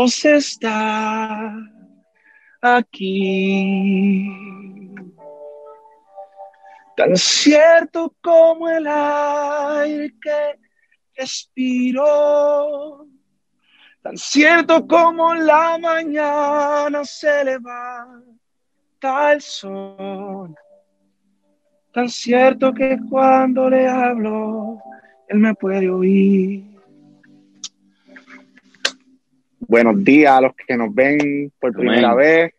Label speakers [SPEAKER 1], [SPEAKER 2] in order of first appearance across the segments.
[SPEAKER 1] Dios está aquí. Tan cierto como el aire que respiro, tan cierto como la mañana se levanta el sol, tan cierto que cuando le hablo, él me puede oír. Buenos días a los que nos ven por primera vez,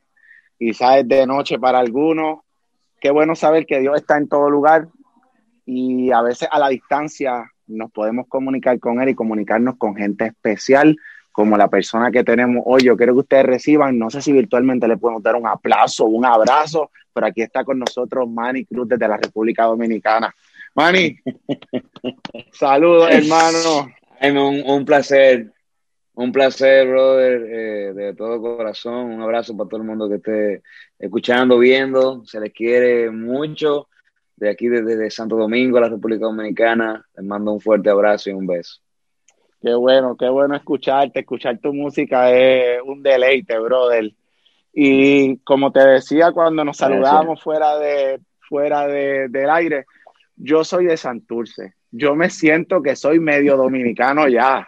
[SPEAKER 1] quizás de noche para algunos. Qué bueno saber que Dios está en todo lugar y a veces a la distancia nos podemos comunicar con Él y comunicarnos con gente especial como la persona que tenemos hoy. Yo quiero que ustedes reciban, no sé si virtualmente le podemos dar un aplauso, un abrazo, pero aquí está con nosotros Manny Cruz desde la República Dominicana. Manny, saludos hermano.
[SPEAKER 2] Un, un placer un placer, brother, eh, de todo corazón. Un abrazo para todo el mundo que esté escuchando, viendo. Se les quiere mucho. De aquí, desde, Santo Domingo, la República Dominicana, les mando un fuerte abrazo y un beso.
[SPEAKER 1] Qué bueno, qué bueno escucharte. Escuchar tu música es un deleite, brother. Y como te decía cuando nos saludamos fuera, de, fuera de, del aire, yo soy de Santurce. Yo me siento que soy medio dominicano ya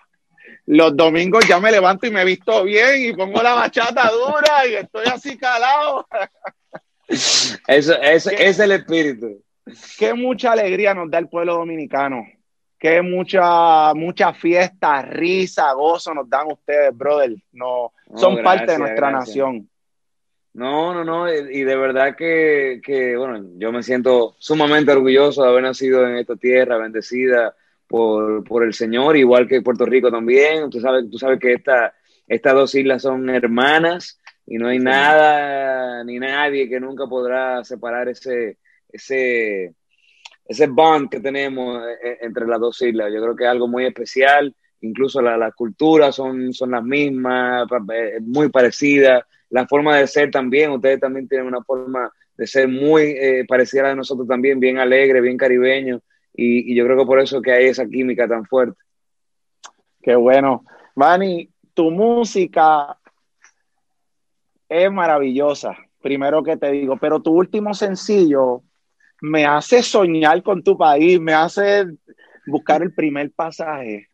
[SPEAKER 1] los domingos ya me levanto y me visto bien y pongo la bachata dura y estoy así calado.
[SPEAKER 2] Eso, eso es el espíritu.
[SPEAKER 1] Qué mucha alegría nos da el pueblo dominicano. Qué mucha, mucha fiesta, risa, gozo nos dan ustedes, brother. No, son parte de nuestra nación.
[SPEAKER 2] No, no, no, y de verdad que, que, bueno, yo me siento sumamente orgulloso de haber nacido en esta tierra bendecida, por, el Señor, igual que Puerto Rico también. Tú sabes, tú sabes que esta, estas dos islas son hermanas y no hay nada ni nadie que nunca podrá separar ese, ese, ese bond que tenemos eh, eh, entre las dos islas. Yo creo que es algo muy especial, incluso las culturas son, son las mismas, eh, muy parecidas, la forma de ser también, ustedes también tienen una forma de ser muy parecida a nosotros también, bien alegre, bien caribeño. Y, yo creo que por eso que hay esa química tan fuerte.
[SPEAKER 1] Qué bueno. Manny, tu música es maravillosa, primero que te digo, pero tu último sencillo me hace soñar con tu país, me hace buscar el primer pasaje,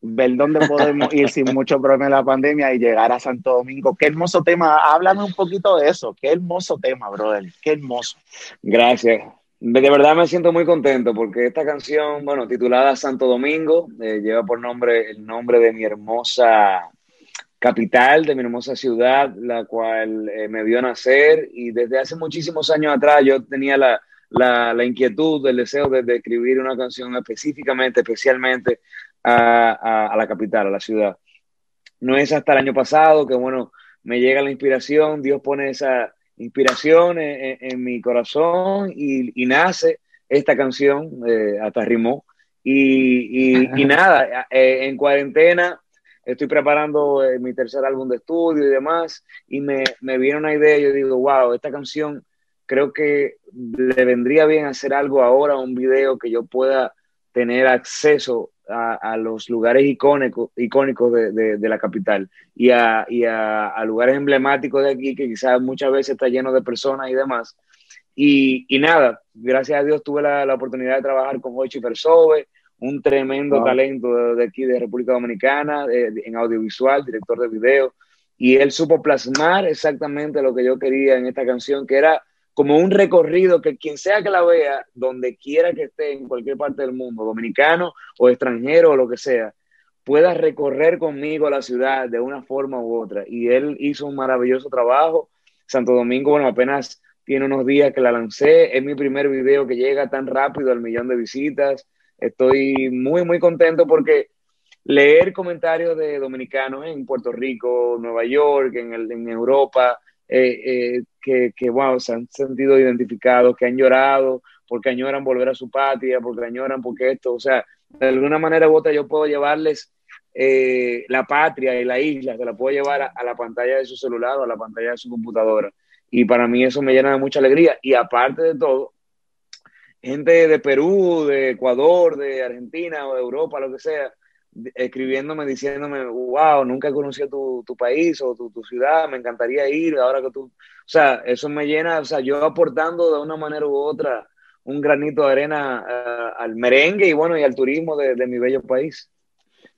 [SPEAKER 1] ver dónde podemos ir sin mucho problema en la pandemia y llegar a Santo Domingo. Qué hermoso tema. Háblame un poquito de eso. Qué hermoso tema, brother. Qué hermoso.
[SPEAKER 2] Gracias. De verdad me siento muy contento porque esta canción, bueno, titulada Santo Domingo, eh, lleva por nombre el nombre de mi hermosa capital, de mi hermosa ciudad, la cual eh, me vio nacer y desde hace muchísimos años atrás yo tenía la, la, inquietud, el deseo de, escribir una canción específicamente, especialmente a, a, la capital, a la ciudad. No es hasta el año pasado que, bueno, me llega la inspiración, Dios pone esa inspiración en, mi corazón y, nace esta canción, eh, hasta rimó. Y, nada, eh, en cuarentena estoy preparando eh, mi tercer álbum de estudio y demás, y me, me viene una idea, yo digo, wow, esta canción creo que le vendría bien hacer algo ahora, un video que yo pueda tener acceso a, los lugares icónicos, icónicos de, de, la capital y, a, y a, lugares emblemáticos de aquí que quizás muchas veces está lleno de personas y demás. Y, y nada, gracias a Dios tuve la, la oportunidad de trabajar con Hochi Persove, un tremendo talento de, aquí de República Dominicana, en audiovisual, director de video, y él supo plasmar exactamente lo que yo quería en esta canción, que era como un recorrido que quien sea que la vea, donde quiera que esté en cualquier parte del mundo, dominicano o extranjero o lo que sea, pueda recorrer conmigo la ciudad de una forma u otra. Y él hizo un maravilloso trabajo. Santo Domingo, bueno, apenas tiene unos días que la lancé. Es mi primer video que llega tan rápido al millón de visitas. Estoy muy, muy contento porque leer comentarios de dominicanos en Puerto Rico, Nueva York, en, el, en Europa, eh, eh, que, que, wow, se han sentido identificados, que han llorado porque añoran volver a su patria, porque añoran porque esto, o sea, de alguna manera u otra yo puedo llevarles eh, la patria y la isla, se la puedo llevar a, la pantalla de su celular o a la pantalla de su computadora. Y para mí eso me llena de mucha alegría. Y aparte de todo, gente de Perú, de Ecuador, de Argentina o de Europa, lo que sea, escribiéndome, diciéndome, wow, nunca conocí tu, tu país o tu, tu, ciudad, me encantaría ir, ahora que tú, o sea, eso me llena, o sea, yo aportando de una manera u otra un granito de arena uh, al merengue y bueno, y al turismo de, de mi bello país.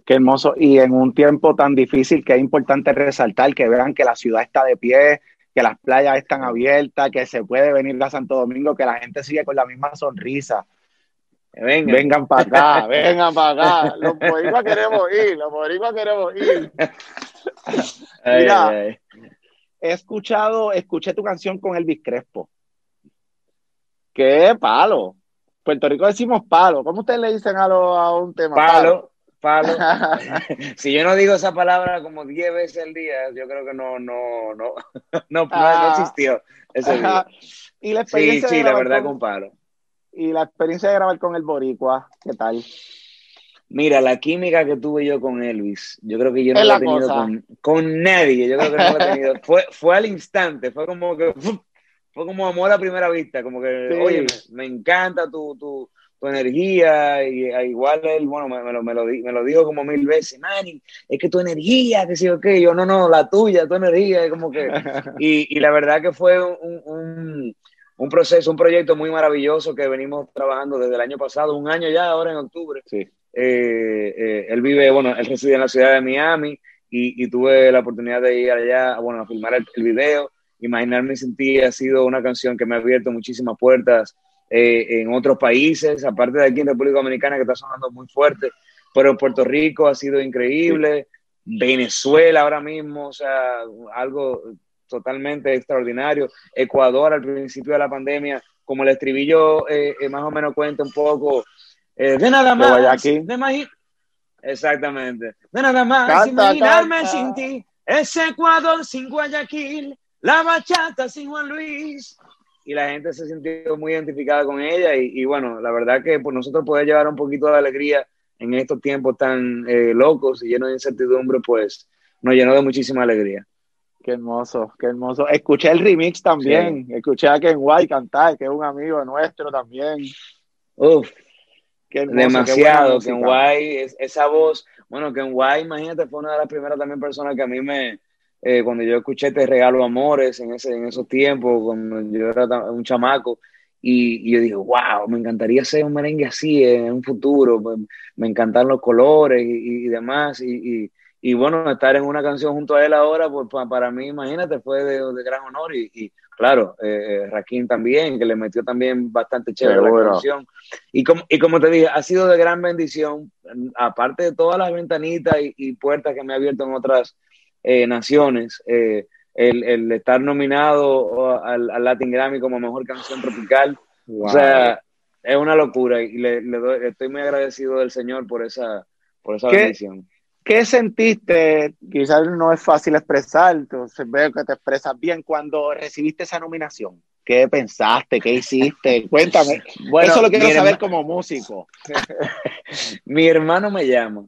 [SPEAKER 1] Qué hermoso. Y en un tiempo tan difícil que es importante resaltar que vean que la ciudad está de pie, que las playas están abiertas, que se puede venir a Santo Domingo, que la gente sigue con la misma sonrisa. Vengan, vengan para acá, vengan para acá. Los boricuas queremos ir, los boricuas queremos ir. Mira, ay, ay. he escuchado, escuché tu canción con Elvis Crespo. ¡Qué palo! Puerto Rico decimos palo. ¿Cómo ustedes le dicen a, lo, a un tema?
[SPEAKER 2] Palo. Palo. si yo no digo esa palabra como 10 veces al día, yo creo que no, no, no, no, ah, no existió ese día.
[SPEAKER 1] Y la experiencia
[SPEAKER 2] sí, sí, la verdad con, con palo.
[SPEAKER 1] Y la experiencia de grabar con el Boricua, ¿qué tal?
[SPEAKER 2] Mira, la química que tuve yo con Elvis, yo creo que yo no la he tenido con, con, nadie, yo creo que no la he tenido. fue, fue al instante, fue como que fue como amor a primera vista, como que, sí. oye, me, encanta tu, tu, tu energía, y igual él, bueno, me, me, lo, me, lo, me lo dijo como mil veces, Manny, es que tu energía, que sí o qué, yo no, no, la tuya, tu energía, como que, y, y la verdad que fue un, un, un, proceso, un proyecto muy maravilloso que venimos trabajando desde el año pasado, un año ya, ahora en octubre.
[SPEAKER 1] Sí.
[SPEAKER 2] Eh, eh, él vive, bueno, él reside en la ciudad de Miami y, y tuve la oportunidad de ir allá, bueno, a filmar el, el video Imaginarme sin ti ha sido una canción que me ha abierto muchísimas puertas eh, en otros países, aparte de aquí en República Dominicana que está sonando muy fuerte, pero en Puerto Rico ha sido increíble, sí. Venezuela ahora mismo, o sea, algo totalmente extraordinario, Ecuador al principio de la pandemia, como el estribillo eh, eh, más o menos cuenta un poco, eh, de nada más,
[SPEAKER 1] aquí.
[SPEAKER 2] de exactamente, de nada más, canta, imaginarme canta. sin ti, ese Ecuador sin Guayaquil, la bachata sin Juan Luis. Y la gente se sintió muy identificada con ella y, y bueno, la verdad que por nosotros poder llevar un poquito de alegría en estos tiempos tan eh, locos y llenos de incertidumbre, pues nos llenó de muchísima alegría.
[SPEAKER 1] Qué hermoso, qué hermoso. Escuché el remix también, sí. escuché a Ken White cantar, que es un amigo nuestro también.
[SPEAKER 2] Uf, qué hermoso, demasiado. Qué Ken White, es, esa voz, bueno, Ken White, imagínate, fue una de las primeras también personas que a mí me, eh, cuando yo escuché Te Regalo Amores en, ese, en esos tiempos, cuando yo era un chamaco, y, y, yo dije, wow, me encantaría hacer un merengue así en un futuro, me, me encantan los colores y, y demás, y, y, bueno, estar en una canción junto a él ahora, pues para, para mí, imagínate, fue de, de gran honor, y, claro, eh, Raquín también, que le metió también bastante chévere la bueno. canción, y como, y como te dije, ha sido de gran bendición, aparte de todas las ventanitas y, puertas que me ha abierto en otras eh, naciones, eh, el, el, estar nominado al, al, Latin Grammy como mejor canción tropical. Wow. O sea, es una locura y le, le doy, estoy muy agradecido del Señor por esa, por esa
[SPEAKER 1] ¿Qué,
[SPEAKER 2] bendición.
[SPEAKER 1] ¿Qué sentiste? Quizás no es fácil expresar, entonces veo que te expresas bien cuando recibiste esa nominación. ¿Qué pensaste? ¿Qué hiciste? Cuéntame. Bueno, Eso lo quiero saber como músico.
[SPEAKER 2] mi hermano me llama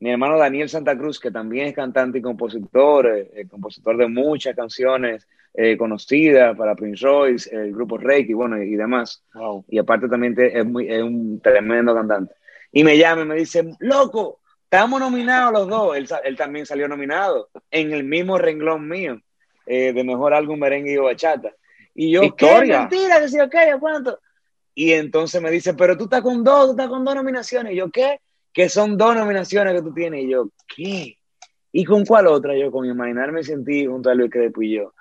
[SPEAKER 2] mi hermano Daniel Santa Cruz, que también es cantante y compositor, eh, compositor de muchas canciones eh, conocidas para Prince Royce, el grupo Reiki, bueno, y, y demás.
[SPEAKER 1] Wow.
[SPEAKER 2] Y aparte también te, es, muy, es un tremendo cantante. Y me llama y me dice, loco, estamos nominados los dos. Él, él también salió nominado en el mismo renglón mío eh, de mejor álbum merengue y bachata. Y yo,
[SPEAKER 1] Victoria.
[SPEAKER 2] ¿qué mentira? Que sí, ok, ¿cuánto? Y entonces me dice, pero tú estás con dos, tú estás con dos nominaciones. Y yo, ¿qué? que son dos nominaciones que tú tienes. Y yo, ¿qué? ¿Y con cuál otra? Yo, con Imaginarme Sentí junto a Luis Crespo y yo.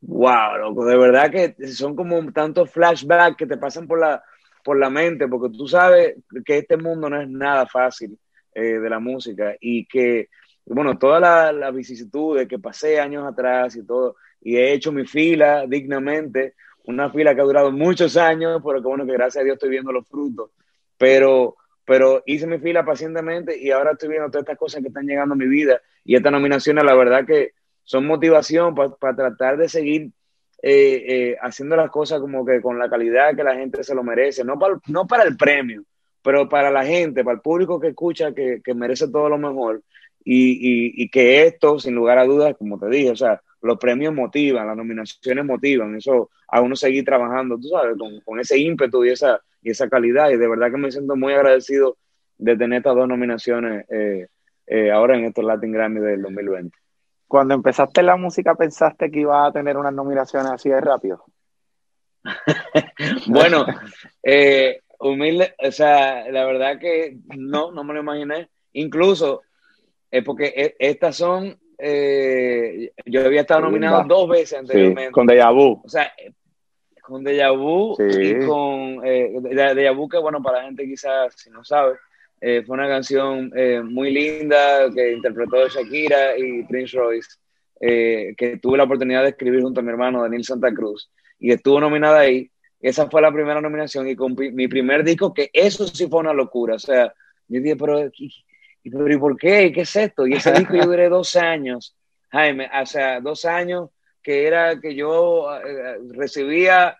[SPEAKER 2] Wow, loco, de verdad que son como tantos flashbacks que te pasan por la, por la mente, porque tú sabes que este mundo no es nada fácil eh, de la música y que, bueno, toda la, la vicisitud de que pasé años atrás y todo, y he hecho mi fila dignamente, una fila que ha durado muchos años, pero que bueno, que gracias a Dios estoy viendo los frutos, pero pero hice mi fila pacientemente y ahora estoy viendo todas estas cosas que están llegando a mi vida. Y estas nominaciones, la verdad que son motivación para pa tratar de seguir eh, eh, haciendo las cosas como que con la calidad que la gente se lo merece, no para, no para el premio, pero para la gente, para el público que escucha, que, que merece todo lo mejor y, y, y, que esto, sin lugar a dudas, como te dije, o sea, los premios motivan, las nominaciones motivan, eso a uno seguir trabajando, tú sabes, con, con ese ímpetu y esa, y esa calidad. Y de verdad que me siento muy agradecido de tener estas dos nominaciones eh, eh, ahora en estos Latin Grammy del 2020.
[SPEAKER 1] Cuando empezaste la música, ¿pensaste que iba a tener unas nominaciones así de rápido?
[SPEAKER 2] bueno, eh, humilde, o sea, la verdad que no, no me lo imaginé. Incluso, eh, porque e, estas son, eh, yo había estado nominado dos veces anteriormente.
[SPEAKER 1] con Deja Vu.
[SPEAKER 2] O sea, con Deja Vu y con eh, Deja Vu, que bueno, para la gente quizás, si no sabe, fue una canción muy linda que interpretó Shakira y Prince Royce, que tuve la oportunidad de escribir junto a mi hermano Daniel Santa Cruz, y estuvo nominada ahí. Esa fue la primera nominación y con mi primer disco, que eso sí fue una locura. O sea, yo dije, pero, ¿y, por qué? ¿Qué es esto? Y ese disco yo duré dos años, Jaime, o sea, dos años que era que yo eh, recibía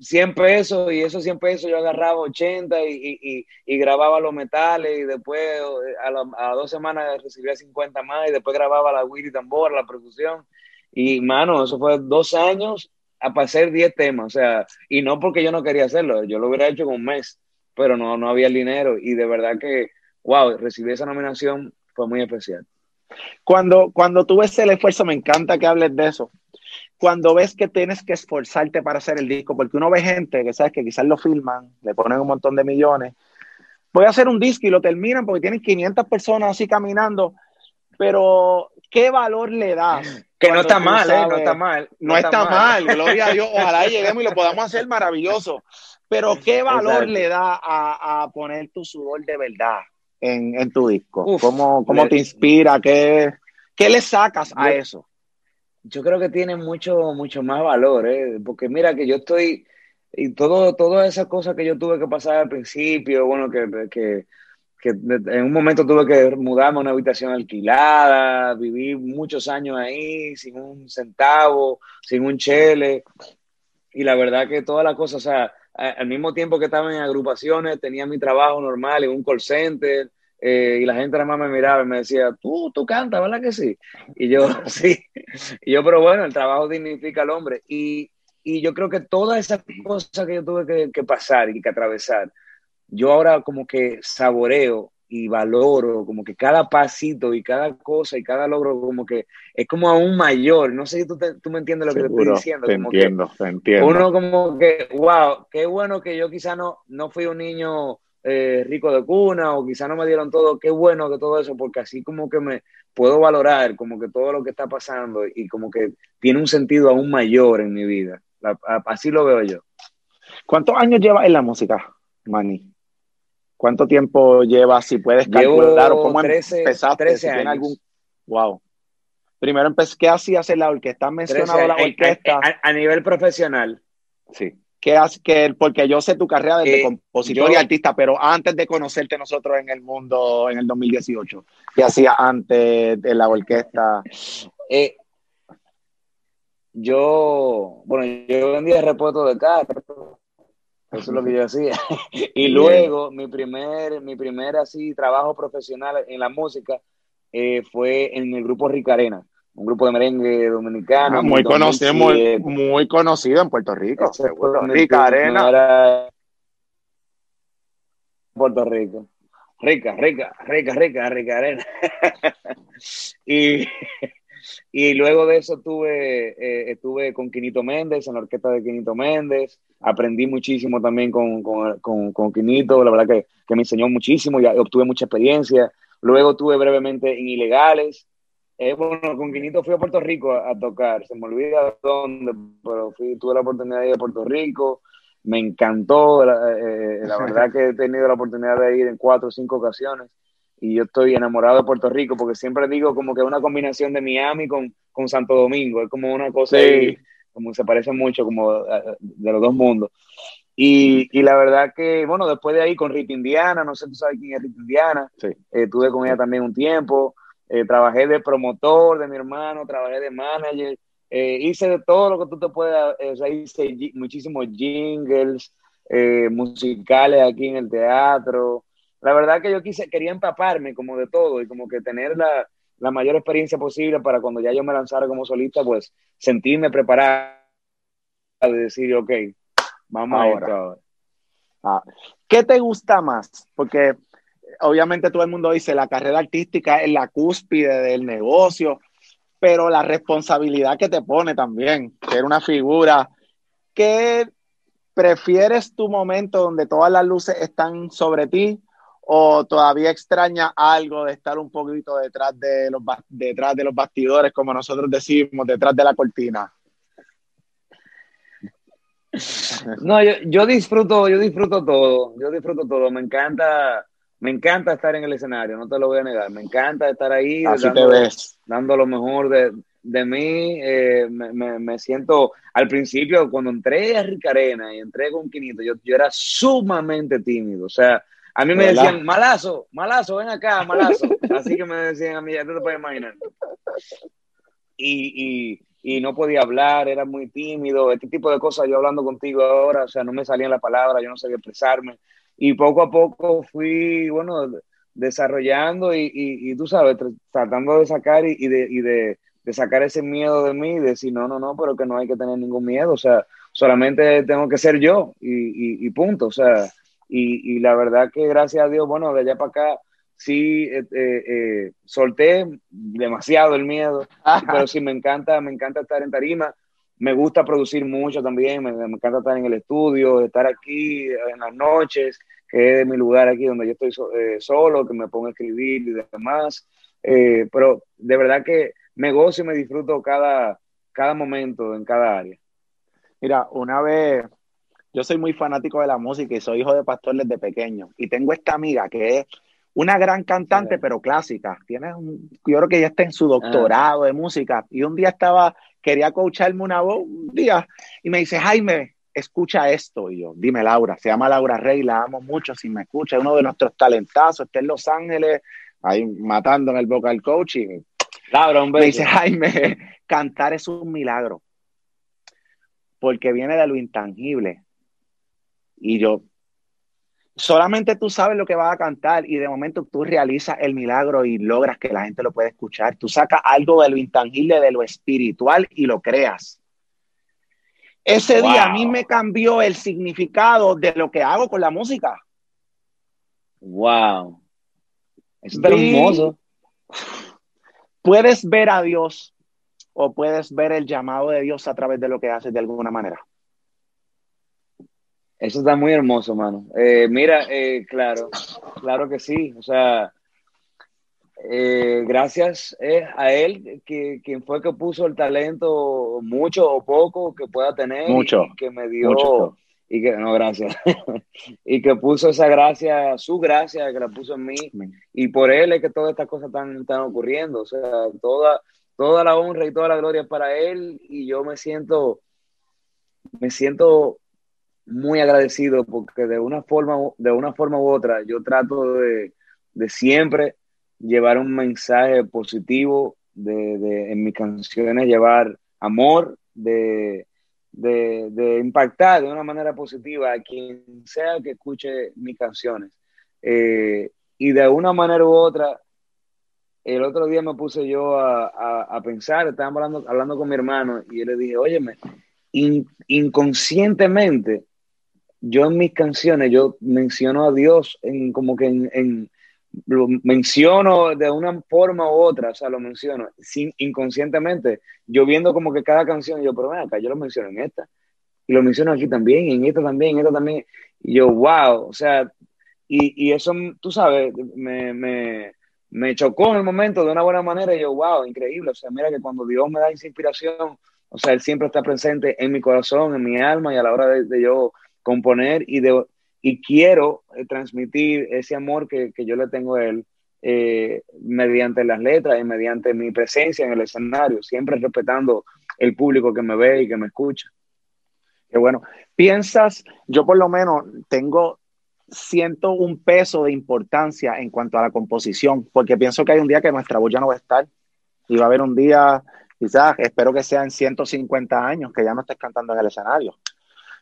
[SPEAKER 2] 100 pesos y esos 100 pesos yo agarraba 80 y, y, grababa los metales y después eh, a, dos semanas recibía 50 más y después grababa la y tambor, la percusión. Y mano, eso fue dos años a hacer 10 temas, o sea, y no porque yo no quería hacerlo, yo lo hubiera hecho con un mes, pero no, no había el dinero y de verdad que, wow, recibir esa nominación fue muy especial.
[SPEAKER 1] Cuando, cuando tú ves el esfuerzo, me encanta que hables de eso. Cuando ves que tienes que esforzarte para hacer el disco, porque uno ve gente que sabes que quizás lo filman, le ponen un montón de millones, voy a hacer un disco y lo terminan porque tienen 500 personas así caminando, pero ¿qué valor le das?
[SPEAKER 2] Que no está mal, ¿eh? no está mal.
[SPEAKER 1] No, está, mal. gloria a Dios. Ojalá lleguemos y lo podamos hacer maravilloso. Pero ¿qué valor le da a, poner tu sudor de verdad en, tu disco? ¿Cómo, te inspira? ¿Qué, ¿Qué, le sacas a eso?
[SPEAKER 2] Yo creo que tiene mucho, mucho más valor, ¿eh? porque mira que yo estoy, y todo, todas esas cosas que yo tuve que pasar al principio, bueno, que, que, que en un momento tuve que mudarme a una habitación alquilada, viví muchos años ahí sin un centavo, sin un chele, y la verdad que todas las cosas, o sea, al mismo tiempo que estaba en agrupaciones, tenía mi trabajo normal en un call center, eh, y la gente nada más me miraba y me decía, tú, tú cantas, ¿verdad que sí? Y yo, sí. Y yo, pero bueno, el trabajo dignifica al hombre. Y, y yo creo que todas esas cosas que yo tuve que, que pasar y que atravesar, yo ahora como que saboreo y valoro como que cada pasito y cada cosa y cada logro como que es como aún mayor. No sé si tú, tú me entiendes lo que te estoy diciendo.
[SPEAKER 1] Te entiendo, te entiendo.
[SPEAKER 2] Uno como que, wow, qué bueno que yo quizá no, no fui un niño eh, rico de cuna o quizá no me dieron todo, qué bueno que todo eso, porque así como que me puedo valorar como que todo lo que está pasando y como que tiene un sentido aún mayor en mi vida. así lo veo yo.
[SPEAKER 1] ¿Cuántos años llevas en la música, Manny? ¿Cuánto tiempo llevas? Si puedes calcular o cómo
[SPEAKER 2] 13, empezaste. 13 años.
[SPEAKER 1] algún... Wow. Primero empecé, ¿qué hacías en la orquesta? ¿Has mencionado la orquesta?
[SPEAKER 2] A, nivel profesional.
[SPEAKER 1] Sí. ¿Qué haces? porque yo sé tu carrera de compositor y artista, pero antes de conocerte nosotros en el mundo en el 2018, ¿qué hacías antes de la orquesta?
[SPEAKER 2] Eh, yo, bueno, yo vendía repuestos de carro eso es lo que yo hacía. y luego mi primer, mi primer así trabajo profesional en la música eh, fue en el grupo Ricarena, un grupo de merengue dominicano. Ah,
[SPEAKER 1] muy conocido, muy, conocido en Puerto Rico. Ricarena.
[SPEAKER 2] Puerto Rico. Rica, rica, rica, rica, rica arena. y y luego de eso tuve, eh, estuve con Quinito Méndez, en la orquesta de Quinito Méndez. Aprendí muchísimo también con, con, con, Quinito, la verdad que, que, me enseñó muchísimo y obtuve mucha experiencia. Luego tuve brevemente en Ilegales. Eh, bueno, con Quinito fui a Puerto Rico a, tocar, se me olvida dónde, pero fui, tuve la oportunidad de ir a Puerto Rico. Me encantó, la, eh, la verdad que he tenido la oportunidad de ir en cuatro o cinco ocasiones y yo estoy enamorado de Puerto Rico porque siempre digo como que es una combinación de Miami con, con Santo Domingo, es como una cosa ahí, como se parece mucho como eh, de los dos mundos. Y, y, la verdad que, bueno, después de ahí con Rita Indiana, no sé tú sabes quién es Rita Indiana, sí. Eh, estuve con ella también un tiempo, eh, trabajé de promotor de mi hermano, trabajé de manager, hice de todo lo que tú te puedas, o sea, hice muchísimos jingles musicales aquí en el teatro, la verdad que yo quise, quería empaparme como de todo y como que tener la, la mayor experiencia posible para cuando ya yo me lanzara como solista, pues sentirme preparado de decir, ok, vamos ahora.
[SPEAKER 1] Ah, ¿Qué te gusta más? Porque obviamente todo el mundo dice la carrera artística es la cúspide del negocio, pero la responsabilidad que te pone también, ser una figura que prefieres tu momento donde todas las luces están sobre ti o todavía extraña algo de estar un poquito detrás de los detrás de los bastidores como nosotros decimos detrás de la cortina
[SPEAKER 2] no yo, yo disfruto yo disfruto todo yo disfruto todo me encanta me encanta estar en el escenario, no te lo voy a negar. Me encanta estar ahí.
[SPEAKER 1] Así dando, te ves.
[SPEAKER 2] Dando lo mejor de, de mí. Eh, me, me, siento, al principio, cuando entré a Ricarena y entré con Quinito, yo, yo era sumamente tímido. O sea, a mí me decían, malazo, malazo, ven acá, malazo. Así que me decían a mí, ya te puedes imaginar. Y, y, y no podía hablar, era muy tímido, este tipo de cosas. Yo hablando contigo ahora, o sea, no me salían las palabras, yo no sabía expresarme y poco a poco fui, bueno, desarrollando y, y, tú sabes, tratando de sacar y, de, y de, de, sacar ese miedo de mí y decir, no, no, no, pero que no hay que tener ningún miedo, o sea, solamente tengo que ser yo y, y punto, o sea, y, la verdad que gracias a Dios, bueno, de allá para acá sí eh, eh, eh, solté demasiado el miedo, pero sí me encanta, me encanta estar en tarima me gusta producir mucho también, me, encanta estar en el estudio, estar aquí en las noches, que es mi lugar aquí donde yo estoy eh, solo, que me pongo a escribir y demás. Pero de verdad que me gozo y me disfruto cada, cada momento en cada área.
[SPEAKER 1] Mira, una vez, yo soy muy fanático de la música y soy hijo de pastor desde pequeño. Y tengo esta amiga que es una gran cantante, pero clásica. Tiene un, yo creo que ya está en su doctorado de música. Y un día estaba quería coacharme una voz un día y me dice, Jaime, escucha esto. Y yo, dime Laura, se llama Laura Rey, la amo mucho, si me escucha, es uno de nuestros talentazos, está en Los Ángeles, ahí matando en el vocal coaching. Laura, un Me dice, Jaime, cantar es un milagro, porque viene de lo intangible. Y yo, solamente tú sabes lo que vas a cantar y de momento tú realizas el milagro y logras que la gente lo pueda escuchar. Tú sacas algo de lo intangible, de lo espiritual y lo creas. Ese día a mí me cambió el significado de lo que hago con la música.
[SPEAKER 2] Wow. Es hermoso.
[SPEAKER 1] Puedes ver a Dios o puedes ver el llamado de Dios a través de lo que haces de alguna manera.
[SPEAKER 2] Eso está muy hermoso, mano. Eh, mira, eh, claro, claro que sí. O sea, eh, gracias a él, que, quien fue que puso el talento, mucho o poco, que pueda tener.
[SPEAKER 1] Mucho.
[SPEAKER 2] que me dio. Y que, no, gracias. y que puso esa gracia, su gracia, que la puso en mí. Y por él es que todas estas cosas están, están ocurriendo. O sea, toda, toda la honra y toda la gloria para él. Y yo me siento, me siento muy agradecido porque de una forma, de una forma u otra yo trato de, siempre llevar un mensaje positivo, de, en mis canciones llevar amor, de, impactar de una manera positiva a quien sea que escuche mis canciones. Eh, y de una manera u otra, el otro día me puse yo a, pensar, estaba hablando, hablando con mi hermano y yo le dije, óyeme, inconscientemente yo en mis canciones, yo menciono a Dios en como que en, lo menciono de una forma u otra, o sea, lo menciono sin, inconscientemente, yo viendo como que cada canción, yo, pero ven acá, yo lo menciono en esta, y lo menciono aquí también, en esta también, en esta también, y yo, wow, o sea, y, y eso, tú sabes, me, me, me, chocó en el momento de una buena manera, y yo, wow, increíble, o sea, mira que cuando Dios me da inspiración, o sea, Él siempre está presente en mi corazón, en mi alma, y a la hora de yo componer y, de, y quiero eh, transmitir ese amor que, yo le tengo a él eh, mediante las letras y mediante mi presencia en el escenario, siempre respetando el público que me ve y que me escucha.
[SPEAKER 1] Qué bueno. Piensas, yo por lo menos tengo, siento un peso de importancia en cuanto a la composición, porque pienso que hay un día que nuestra voz ya no va a estar y va a haber un día, quizás, espero que sea en 150 años, que ya no estés cantando en el escenario.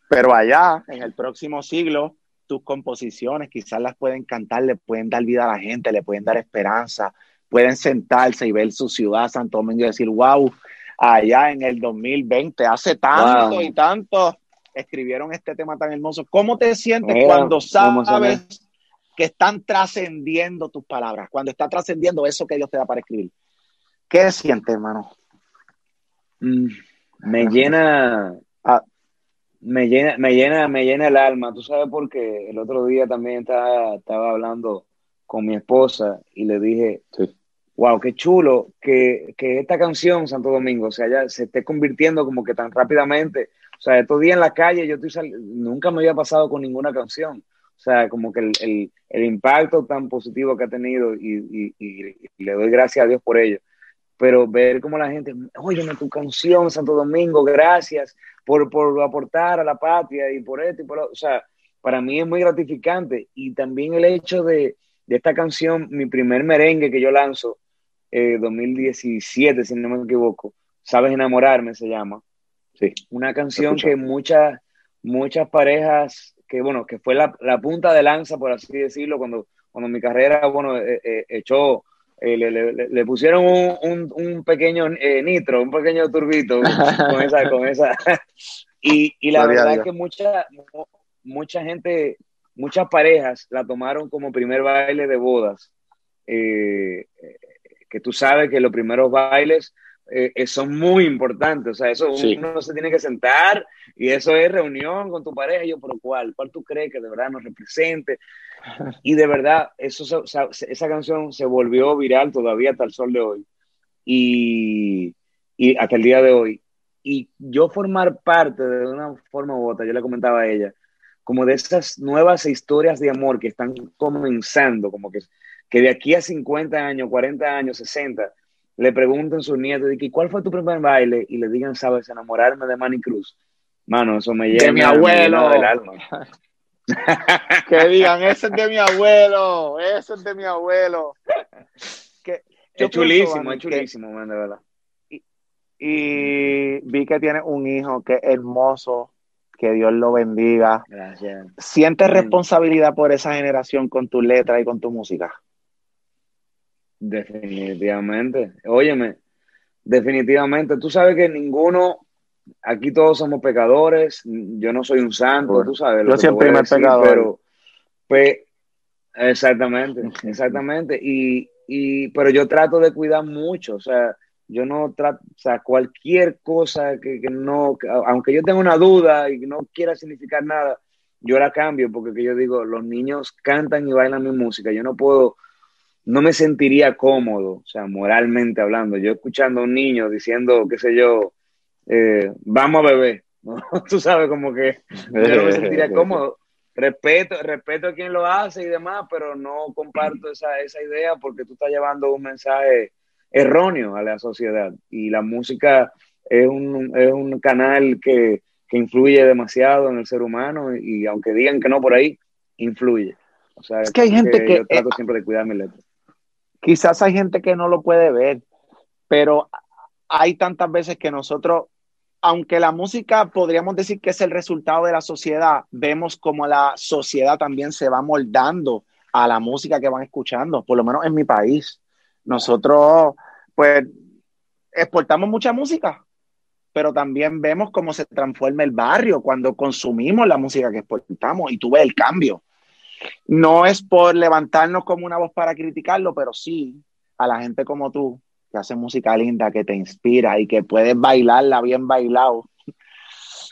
[SPEAKER 1] Pero allá, en el próximo siglo, tus composiciones quizás las pueden cantar, le pueden dar vida a la gente, le pueden dar esperanza, pueden sentarse y ver su ciudad, Santo Domingo, y decir, wow, allá en el 2020, hace tanto y tanto, escribieron este tema tan hermoso. ¿Cómo te sientes cuando sabes que están trascendiendo tus palabras, cuando está trascendiendo eso que Dios te da para escribir. ¿Qué sientes, hermano?
[SPEAKER 2] Mm, me llena, ah. Me llena, me llena, me llena el alma. Tú sabes por qué. El otro día también estaba, estaba hablando con mi esposa y le dije, wow, qué chulo que, que, esta canción, Santo Domingo, o sea, ya se esté convirtiendo como que tan rápidamente. O sea, estos días en la calle yo estoy nunca me había pasado con ninguna canción. O sea, como que el, el, el impacto tan positivo que ha tenido y, y, y, le doy gracias a Dios por ello. Pero ver cómo la gente, óyeme tu canción, Santo Domingo, gracias por, por aportar a la patria y por esto y por O sea, para mí es muy gratificante. Y también el hecho de, de esta canción, mi primer merengue que yo lanzo, eh, 2017, si no me equivoco, Sabes enamorarme se llama. Sí. Una canción que muchas, muchas parejas que bueno, que fue la, la, punta de lanza, por así decirlo, cuando, cuando mi carrera, bueno, eh, eh, echó, eh, le, le, le, pusieron un, un, un pequeño nitro, un pequeño turbito con esa, con esa. y, y la verdad es que mucha, mucha gente, muchas parejas la tomaron como primer baile de bodas. que tú sabes que los primeros bailes eh, eh, son muy importantes. O sea, eso uno se tiene que sentar y eso es reunión con tu pareja. Y yo, ¿por cuál? ¿Cuál tú crees que de verdad nos represente? Y de verdad, eso, esa canción se volvió viral todavía hasta el sol de hoy. Y, y hasta el día de hoy. Y yo formar parte de una forma u otra, yo le comentaba a ella, como de esas nuevas historias de amor que están comenzando, como que, que de aquí a 50 años, 40 años, 60, le pregunten a sus nietos, ¿y cuál fue tu primer baile? Y le digan, ¿sabes? Enamorarme de Manny Cruz. Mano, eso me llena
[SPEAKER 1] de mi abuelo. del alma. que digan, ese es de mi abuelo, ese es de mi abuelo.
[SPEAKER 2] Que, es chulísimo, es chulísimo, man, de verdad.
[SPEAKER 1] Y, vi que tiene un hijo que es hermoso, que Dios lo bendiga. Gracias. ¿Sientes responsabilidad por esa generación con tu letra y con tu música?
[SPEAKER 2] Definitivamente. Óyeme, definitivamente. Tú sabes que ninguno, aquí todos somos pecadores. Yo no soy un santo, tú sabes.
[SPEAKER 1] Yo siempre me pecador.
[SPEAKER 2] Pero, exactamente, exactamente. Y, y, pero yo trato de cuidar mucho. O sea, yo no trato, o sea, cualquier cosa que, que no, aunque yo tenga una duda y no quiera significar nada, yo la cambio porque que yo digo, los niños cantan y bailan mi música. Yo no puedo no me sentiría cómodo, o sea, moralmente hablando. Yo escuchando a un niño diciendo, qué sé yo, eh, vamos a beber, Tú sabes, como que yo no me sentiría cómodo. Respeto, respeto a quien lo hace y demás, pero no comparto esa, esa idea porque tú estás llevando un mensaje erróneo a la sociedad. Y la música es un, es un canal que, que influye demasiado en el ser humano y, aunque digan que no por ahí, influye. O sea,
[SPEAKER 1] es que hay gente que,
[SPEAKER 2] yo trato siempre de cuidar mi letra.
[SPEAKER 1] Quizás hay gente que no lo puede ver, pero hay tantas veces que nosotros, aunque la música podríamos decir que es el resultado de la sociedad, vemos como la sociedad también se va moldando a la música que van escuchando, por lo menos en mi país. Nosotros, pues, exportamos mucha música, pero también vemos cómo se transforma el barrio cuando consumimos la música que exportamos y tú ves el cambio. No es por levantarnos como una voz para criticarlo, pero sí a la gente como tú, que hace música linda, que te inspira y que puedes bailarla bien bailado.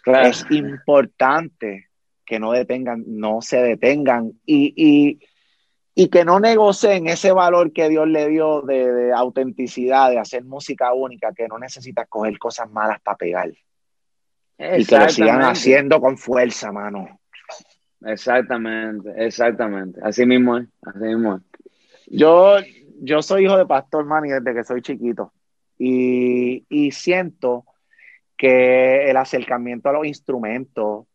[SPEAKER 1] Es importante que no detengan, no se detengan y, y, y, que no negocien ese valor que Dios le dio de, de, autenticidad, de hacer música única, que no necesitas coger cosas malas para pegar. Y que lo sigan haciendo con fuerza, mano.
[SPEAKER 2] Exactamente, exactamente. Así mismo es, así mismo es.
[SPEAKER 1] Yo, yo soy hijo de pastor, man, desde que soy chiquito. Y, y siento que el acercamiento a los instrumentos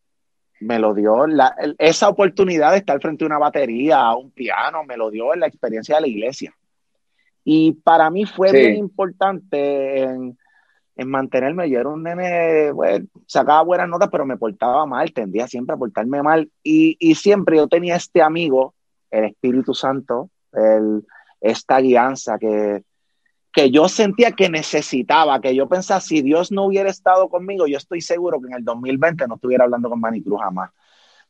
[SPEAKER 1] me lo dio, la, esa oportunidad de estar frente a una batería, a un piano, me lo dio en la experiencia de la iglesia. Y para mí fue bien importante en, en mantenerme. Yo era un nene, bueno, sacaba buenas notas, pero me portaba mal, tendía siempre a portarme mal. Y, y siempre yo tenía este amigo, el Espíritu Santo, el, esta guianza que, que yo sentía que necesitaba, que yo pensaba, si Dios no hubiera estado conmigo, yo estoy seguro que en el 2020 no estuviera hablando con Manny Cruz jamás.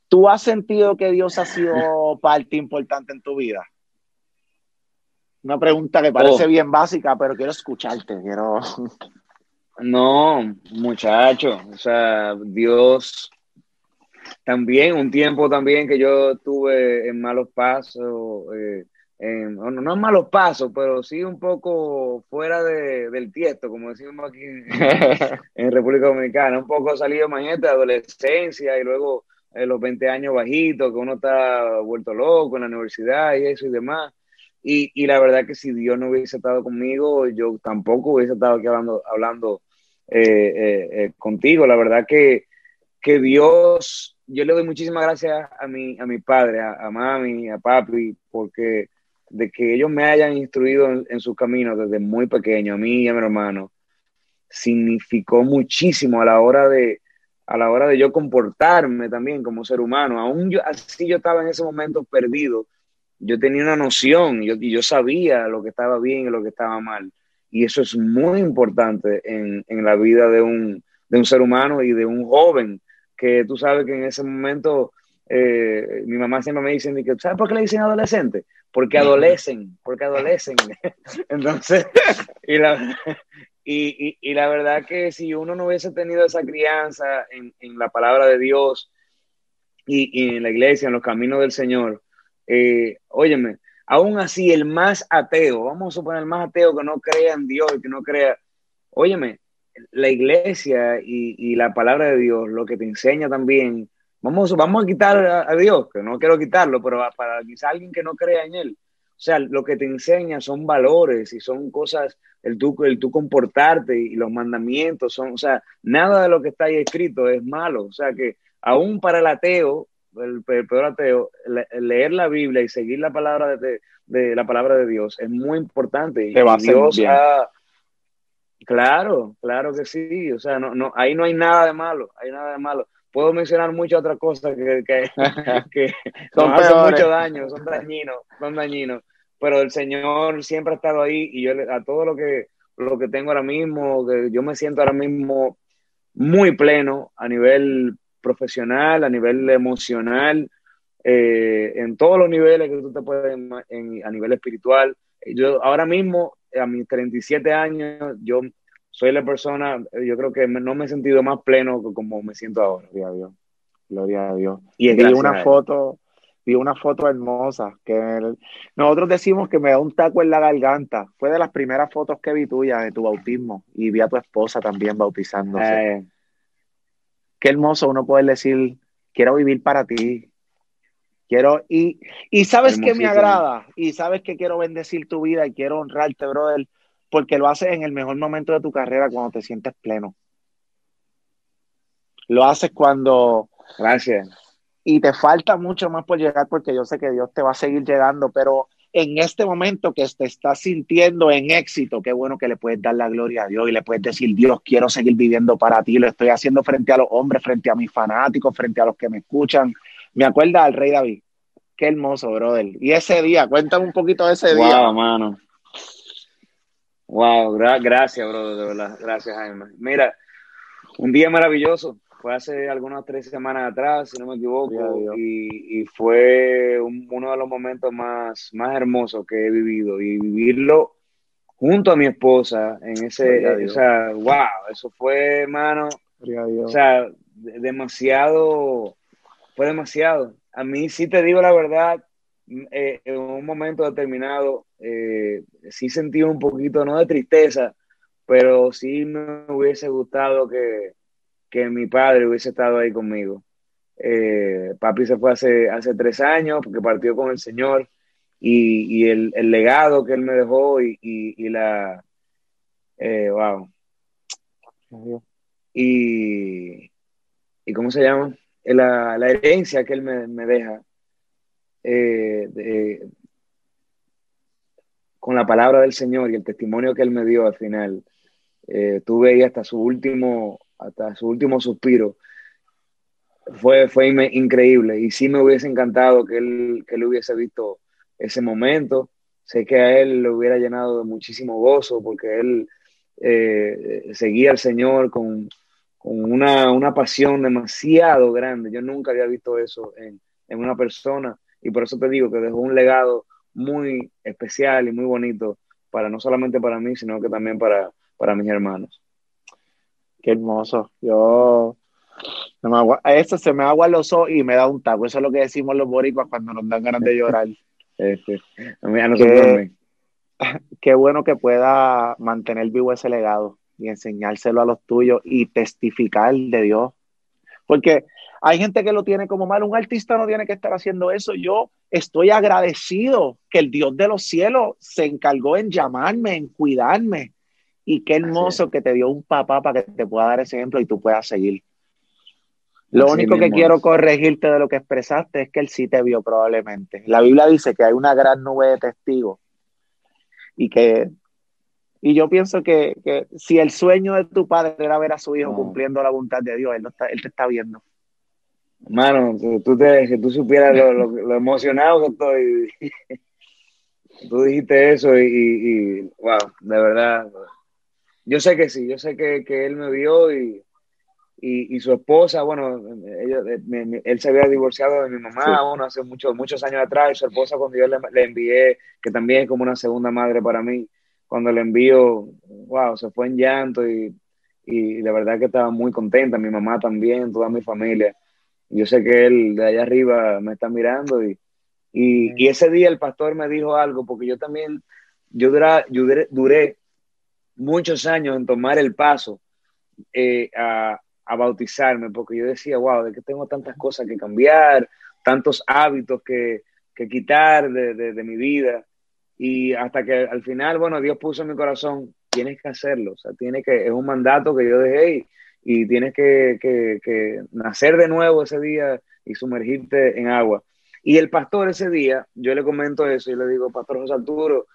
[SPEAKER 1] ¿Tú has sentido que Dios ha sido parte importante en tu vida? Una pregunta que parece oh. bien básica, pero quiero escucharte, quiero...
[SPEAKER 2] No, muchacho, o sea, Dios también, un tiempo también que yo tuve en malos pasos, eh, no, no en malos pasos, pero sí un poco fuera de, del tiesto, como decimos aquí en, República Dominicana, un poco salido, imagínate, de adolescencia y luego eh, los 20 años bajitos, que uno está vuelto loco en la universidad y eso y demás. Y, y la verdad que si Dios no hubiese estado conmigo, yo tampoco hubiese estado aquí hablando, hablando eh, eh, contigo. La verdad que, que Dios, yo le doy muchísimas gracias a mi, a mi padre, a, mami, a papi, porque de que ellos me hayan instruido en, en su camino desde muy pequeño, a mí y a mi hermano, significó muchísimo a la hora de, a la hora de yo comportarme también como ser humano. Aún yo, así yo estaba en ese momento perdido, yo tenía una noción yo, y yo sabía lo que estaba bien y lo que estaba mal. Y eso es muy importante en, en la vida de un, de un, ser humano y de un joven, que tú sabes que en ese momento eh, mi mamá siempre me dice, ¿sabes por qué le dicen adolescente? Porque adolecen, porque adolecen. Entonces, y la, y, y, la verdad que si uno no hubiese tenido esa crianza en, en la palabra de Dios y, y, en la iglesia, en los caminos del Señor, eh, óyeme, aún así el más ateo, vamos a suponer el más ateo que no crea en Dios que no crea, óyeme, la iglesia y, la palabra de Dios, lo que te enseña también, vamos, vamos a quitar a, Dios, que no quiero quitarlo, pero para quizá alguien que no crea en Él. O sea, lo que te enseña son valores y son cosas, el tú, el tú comportarte y los mandamientos son, o sea, nada de lo que está ahí escrito es malo. O sea, que aún para el ateo, el, peor ateo, leer la Biblia y seguir la palabra de, de, la palabra de Dios es muy importante. Y Dios claro, claro que sí. O sea, no, no, ahí no hay nada de malo, hay nada de malo. Puedo mencionar muchas otras cosas que, que, que son hacen mucho daño, son dañinos, son dañinos. Pero el Señor siempre ha estado ahí y yo a todo lo que, lo que tengo ahora mismo, que yo me siento ahora mismo muy pleno a nivel profesional, a nivel emocional, eh, en todos los niveles que tú te puedes, en, a nivel espiritual. Yo ahora mismo, a mis 37 años, yo soy la persona, yo creo que no me he sentido más pleno como me siento ahora.
[SPEAKER 1] Gloria a Dios. Gloria a Dios. Y vi una foto, vi una foto hermosa que nosotros decimos que me da un taco en la garganta. Fue de las primeras fotos que vi tuya de tu bautismo y vi a tu esposa también bautizándose. Eh, qué hermoso uno poder decir, quiero vivir para ti. Quiero, y, y sabes que me agrada, y sabes que quiero bendecir tu vida y quiero honrarte, brother, porque lo haces en el mejor momento de tu carrera cuando te sientes pleno. Lo haces cuando.
[SPEAKER 2] Gracias.
[SPEAKER 1] Y te falta mucho más por llegar, porque yo sé que Dios te va a seguir llegando, pero en este momento que te estás sintiendo en éxito, qué bueno que le puedes dar la gloria a Dios y le puedes decir, Dios, quiero seguir viviendo para ti, lo estoy haciendo frente a los hombres, frente a mis fanáticos, frente a los que me escuchan. Me acuerda al rey David. Qué hermoso, brother. Y ese día, cuéntame un poquito de ese día.
[SPEAKER 2] Wow, mano. Wow, gracias, brother, de verdad. Gracias, Jaime. Mira, un día maravilloso fue hace algunas tres semanas atrás, si no me equivoco, y, fue uno de los momentos más, más hermosos que he vivido. Y vivirlo junto a mi esposa en ese, o sea, wow, eso fue, hermano, o sea, demasiado, fue demasiado. A mí sí te digo la verdad, eh, en un momento determinado eh, sí sentí un poquito, no de tristeza, pero sí me hubiese gustado que que mi padre hubiese estado ahí conmigo. Eh, papi se fue hace, hace tres años porque partió con el Señor y, el, legado que él me dejó y, y, la... Eh, wow. Y, y ¿cómo se llama? Eh, la, la herencia que él me, me deja con la palabra del Señor y el testimonio que él me dio al final. tuve ahí hasta su último hasta su último suspiro. Fue, fue increíble y sí me hubiese encantado que él, que hubiese visto ese momento. Sé que a él le hubiera llenado de muchísimo gozo porque él eh, seguía al Señor con, con una, una, pasión demasiado grande. Yo nunca había visto eso en, en, una persona y por eso te digo que dejó un legado muy especial y muy bonito para no solamente para mí, sino que también para, para mis hermanos.
[SPEAKER 1] Qué hermoso. Yo a eso se me agua los ojos y me da un taco. Eso es lo que decimos los boricuas cuando nos dan ganas de llorar.
[SPEAKER 2] este,
[SPEAKER 1] qué, qué bueno que pueda mantener vivo ese legado y enseñárselo a los tuyos y testificar de Dios. Porque hay gente que lo tiene como mal. Un artista no tiene que estar haciendo eso. Yo estoy agradecido que el Dios de los cielos se encargó en llamarme, en cuidarme. Y qué hermoso que te dio un papá para que te pueda dar ese ejemplo y tú puedas seguir. Lo único que quiero corregirte de lo que expresaste es que él sí te vio probablemente. La Biblia dice que hay una gran nube de testigos y que y yo pienso que, si el sueño de tu padre era ver a su hijo cumpliendo la voluntad de Dios, él, él te está viendo.
[SPEAKER 2] Hermano, tú, te, tú supieras lo, emocionado que estoy. tú dijiste eso y, wow, de verdad. Yo sé que sí, yo sé que, que él me vio y, y, su esposa, bueno, él se había divorciado de mi mamá, bueno, hace muchos, muchos años atrás, y su esposa cuando yo le, envié, que también es como una segunda madre para mí, cuando le envío, wow, se fue en llanto y, y de verdad que estaba muy contenta, mi mamá también, toda mi familia. Yo sé que él de allá arriba me está mirando y, y, y ese día el pastor me dijo algo, porque yo también, yo, duré, duré muchos años en tomar el paso eh, a, bautizarme, porque yo decía, wow, de que tengo tantas cosas que cambiar, tantos hábitos que, que quitar de, de, mi vida. Y hasta que al final, bueno, Dios puso en mi corazón, tienes que hacerlo, o sea, tiene que, es un mandato que yo dejé y, tienes que, que, que, nacer de nuevo ese día y sumergirte en agua. Y el pastor ese día, yo le comento eso y le digo, Pastor José Arturo,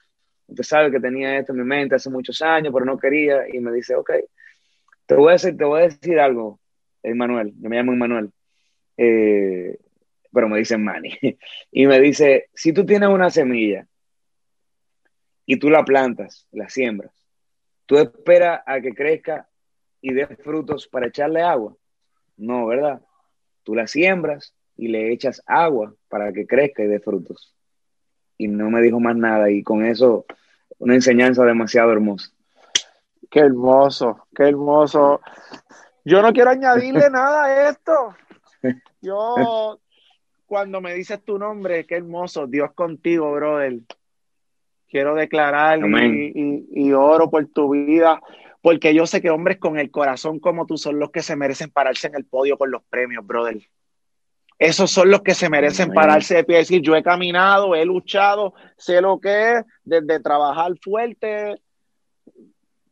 [SPEAKER 2] usted sabe que tenía esto en mi mente hace muchos años, pero no quería, y me dice, ok, te voy a decir, te voy a decir algo, Manuel, yo me llamo Manuel, eh, pero me dicen Manny, y me dice, si tú tienes una semilla y tú la plantas, la siembras, tú esperas a que crezca y dé frutos para echarle agua. No, ¿verdad? Tú la siembras y le echas agua para que crezca y dé frutos. Y no me dijo más nada y con eso una enseñanza demasiado hermosa.
[SPEAKER 1] Qué hermoso, qué hermoso. Yo no quiero añadirle nada a esto. Yo, cuando me dices tu nombre, qué hermoso, Dios contigo, brother. Quiero declarar y, y, oro por tu vida, porque yo sé que hombres con el corazón como tú son los que se merecen pararse en el podio con los premios, brother. Esos son los que se merecen pararse de pie y decir, yo he caminado, he luchado, sé lo que es, desde trabajar fuerte,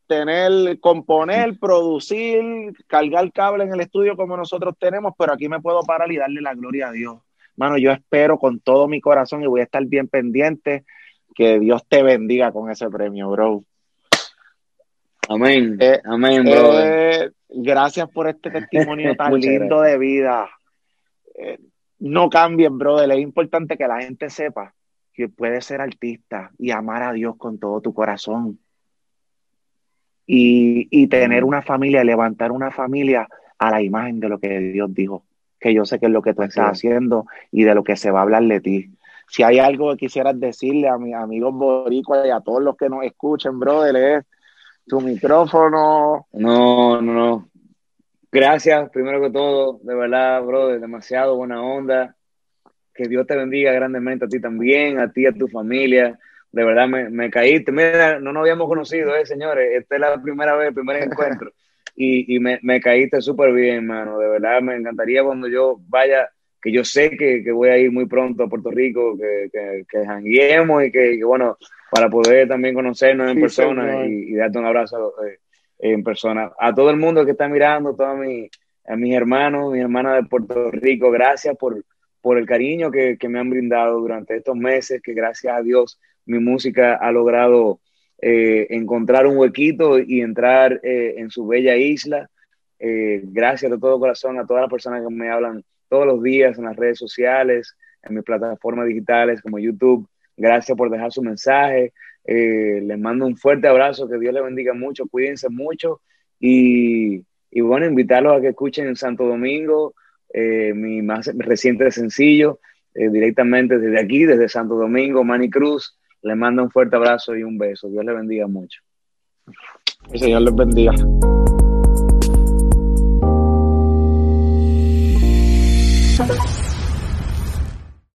[SPEAKER 1] tener, componer, producir, cargar cable en el estudio como nosotros tenemos, pero aquí me puedo parar y darle la gloria a Dios. Mano, yo espero con todo mi corazón y voy a estar bien pendiente que Dios te bendiga con ese premio, bro.
[SPEAKER 2] Amén. Eh, Amén, bro.
[SPEAKER 1] Eh, gracias por este testimonio tan lindo de vida. Eh, no cambien, brother. Es importante que la gente sepa que puedes ser artista y amar a Dios con todo tu corazón y, tener una familia, levantar una familia a la imagen de lo que Dios dijo, que yo sé que es lo que tú estás haciendo y de lo que se va a hablar de ti. Si hay algo que quisieras decirle a mis amigos boricuas y a todos los que nos escuchen, brother, es tu micrófono.
[SPEAKER 2] No, no, no. Gracias, primero que todo, de verdad, brother, demasiado buena onda. Que Dios te bendiga grandemente a ti también, a ti, y a tu familia de verdad me, me, caíste. Mira, no nos habíamos conocido, eh, señores. Esta es la primera vez, el primer encuentro. Y, y me, me, caíste súper bien, hermano. De verdad, me encantaría cuando yo vaya, que yo sé que, que voy a ir muy pronto a Puerto Rico, que, que, que janguemos y que, bueno, para poder también conocernos en persona y, darte un abrazo eh, en persona. A todo el mundo que está mirando, a todos a mis hermanos, mis hermanas de Puerto Rico, gracias por, por el cariño que, que me han brindado durante estos meses, que gracias a Dios mi música ha logrado eh, encontrar un huequito y entrar eh, en su bella isla. Eh, gracias de todo corazón a todas las personas que me hablan todos los días en las redes sociales, en mis plataformas digitales como YouTube. Gracias por dejar su mensaje. Eh, les mando un fuerte abrazo, que Dios les bendiga mucho, cuídense mucho y, bueno, invitarlos a que escuchen en Santo Domingo eh, mi más reciente sencillo, eh, directamente desde aquí, desde Santo Domingo, Manny Cruz. Les mando un fuerte abrazo y un beso. Dios les bendiga mucho.
[SPEAKER 1] El Señor les bendiga.